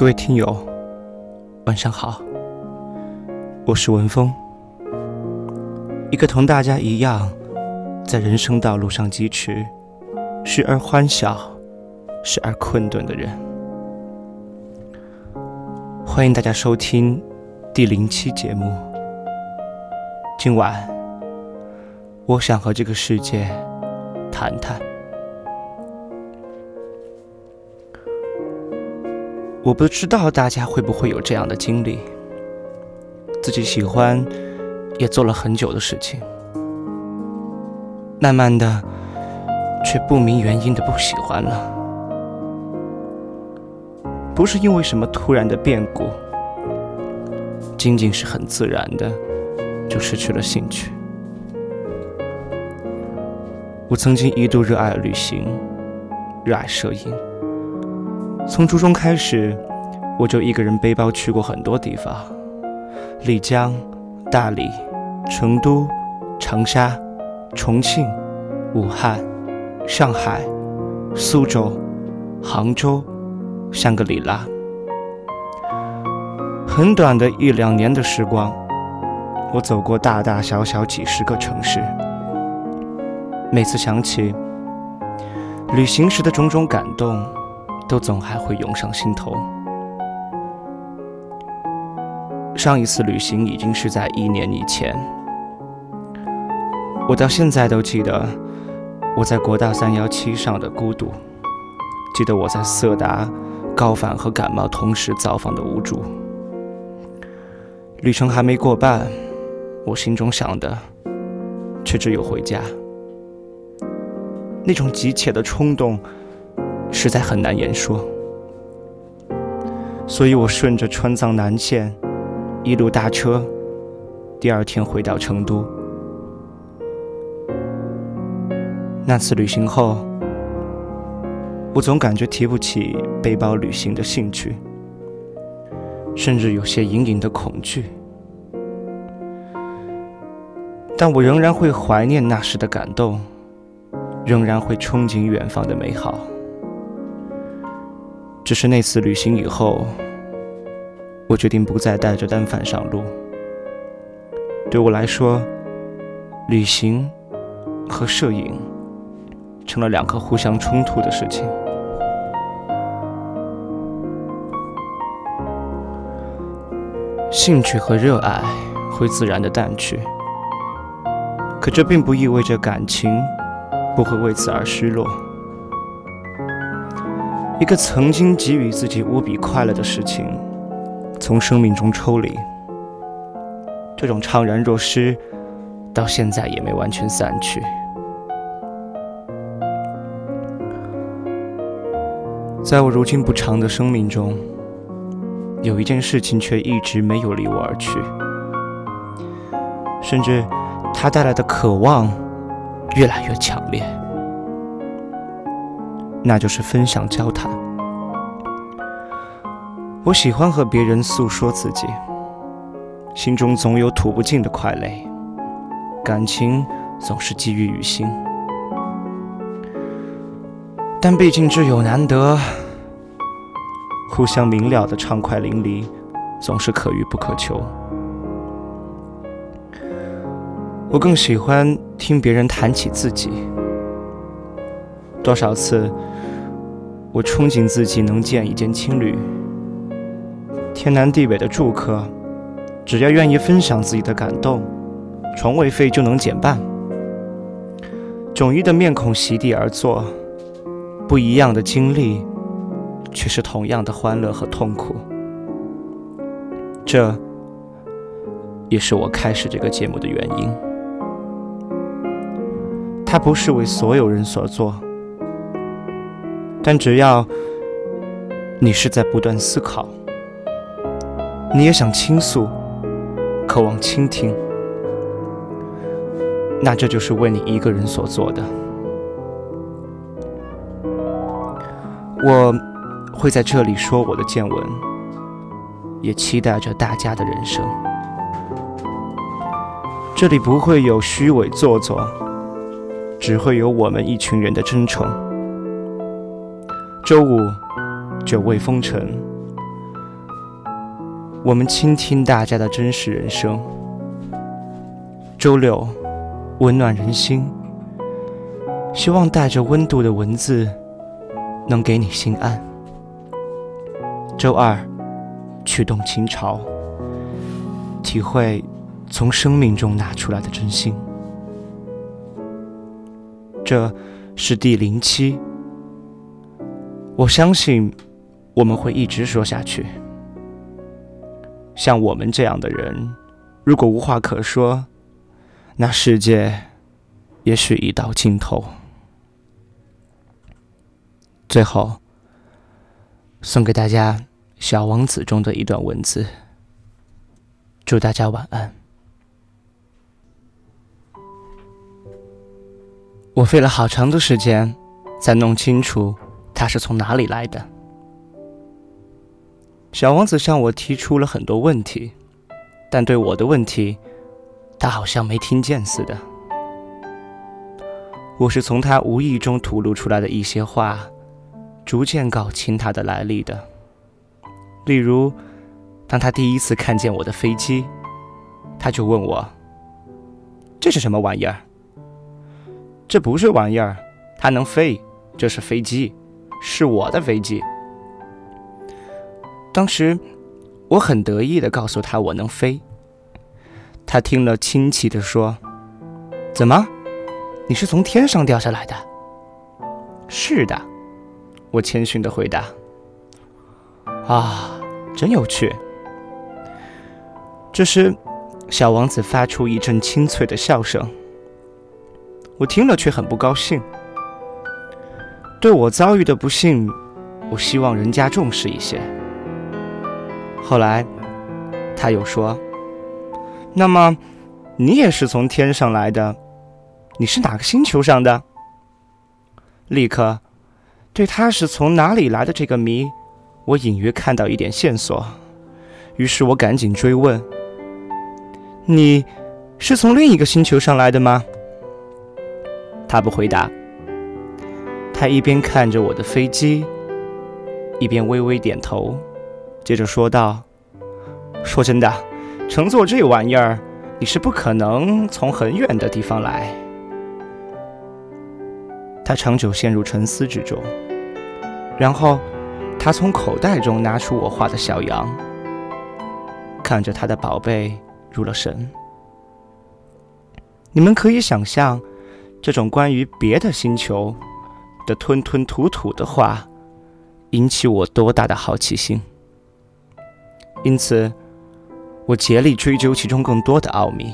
各位听友，晚上好，我是文峰，一个同大家一样在人生道路上疾驰，时而欢笑，时而困顿的人。欢迎大家收听第零期节目。今晚，我想和这个世界谈谈。我不知道大家会不会有这样的经历：自己喜欢，也做了很久的事情，慢慢的，却不明原因的不喜欢了。不是因为什么突然的变故，仅仅是很自然的，就失去了兴趣。我曾经一度热爱旅行，热爱摄影。从初中开始，我就一个人背包去过很多地方：丽江、大理、成都、长沙、重庆、武汉、上海、苏州、杭州、香格里拉。很短的一两年的时光，我走过大大小小几十个城市。每次想起旅行时的种种感动。都总还会涌上心头。上一次旅行已经是在一年以前，我到现在都记得我在国道三幺七上的孤独，记得我在色达、高反和感冒同时造访的无助。旅程还没过半，我心中想的却只有回家。那种急切的冲动。实在很难言说，所以我顺着川藏南线一路搭车，第二天回到成都。那次旅行后，我总感觉提不起背包旅行的兴趣，甚至有些隐隐的恐惧。但我仍然会怀念那时的感动，仍然会憧憬远方的美好。只是那次旅行以后，我决定不再带着单反上路。对我来说，旅行和摄影成了两个互相冲突的事情。兴趣和热爱会自然的淡去，可这并不意味着感情不会为此而失落。一个曾经给予自己无比快乐的事情，从生命中抽离，这种怅然若失，到现在也没完全散去。在我如今不长的生命中，有一件事情却一直没有离我而去，甚至它带来的渴望越来越强烈。那就是分享交谈。我喜欢和别人诉说自己，心中总有吐不尽的快泪，感情总是积郁于心。但毕竟挚友难得，互相明了的畅快淋漓，总是可遇不可求。我更喜欢听别人谈起自己。多少次，我憧憬自己能建一间青旅，天南地北的住客，只要愿意分享自己的感动，床位费就能减半。迥异的面孔席地而坐，不一样的经历，却是同样的欢乐和痛苦。这，也是我开始这个节目的原因。它不是为所有人所做。但只要你是在不断思考，你也想倾诉，渴望倾听，那这就是为你一个人所做的。我会在这里说我的见闻，也期待着大家的人生。这里不会有虚伪做作，只会有我们一群人的真诚。周五，久未风尘，我们倾听大家的真实人生。周六，温暖人心，希望带着温度的文字能给你心安。周二，驱动情潮，体会从生命中拿出来的真心。这是第零期，我相信我们会一直说下去。像我们这样的人，如果无话可说，那世界也许已到尽头。最后，送给大家《小王子》中的一段文字，祝大家晚安。我费了好长的时间，才弄清楚他是从哪里来的。小王子向我提出了很多问题，但对我的问题，他好像没听见似的。我是从他无意中吐露出来的一些话，逐渐搞清他的来历的。例如，当他第一次看见我的飞机，他就问我：“这是什么玩意儿？”这不是玩意儿，它能飞。这是飞机，是我的飞机。当时我很得意的告诉他我能飞。他听了，亲切的说：“怎么，你是从天上掉下来的？”“是的。”我谦逊的回答。“啊，真有趣。”这时，小王子发出一阵清脆的笑声。我听了却很不高兴。对我遭遇的不幸，我希望人家重视一些。后来，他又说：“那么，你也是从天上来的？你是哪个星球上的？”立刻，对他是从哪里来的这个谜，我隐约看到一点线索。于是我赶紧追问：“你是从另一个星球上来的吗？”他不回答，他一边看着我的飞机，一边微微点头，接着说道：“说真的，乘坐这玩意儿，你是不可能从很远的地方来。”他长久陷入沉思之中，然后他从口袋中拿出我画的小羊，看着他的宝贝入了神。你们可以想象。这种关于别的星球的吞吞吐吐的话，引起我多大的好奇心。因此，我竭力追究其中更多的奥秘。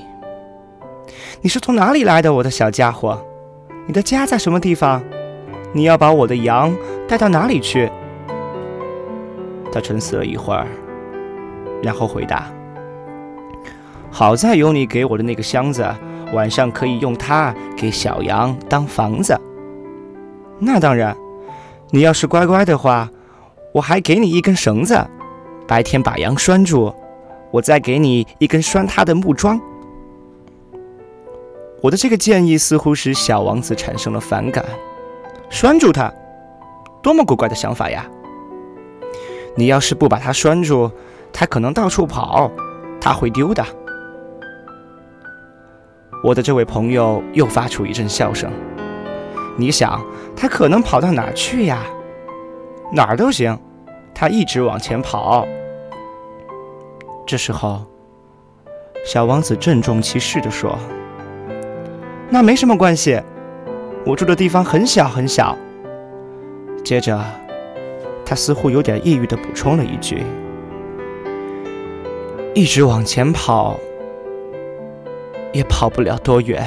你是从哪里来的，我的小家伙？你的家在什么地方？你要把我的羊带到哪里去？他沉思了一会儿，然后回答：“好在有你给我的那个箱子。”晚上可以用它给小羊当房子。那当然，你要是乖乖的话，我还给你一根绳子，白天把羊拴住，我再给你一根拴它的木桩。我的这个建议似乎使小王子产生了反感。拴住它，多么古怪的想法呀！你要是不把它拴住，它可能到处跑，它会丢的。我的这位朋友又发出一阵笑声。你想，他可能跑到哪儿去呀？哪儿都行，他一直往前跑。这时候，小王子郑重其事地说：“那没什么关系，我住的地方很小很小。”接着，他似乎有点抑郁地补充了一句：“一直往前跑。”也跑不了多远。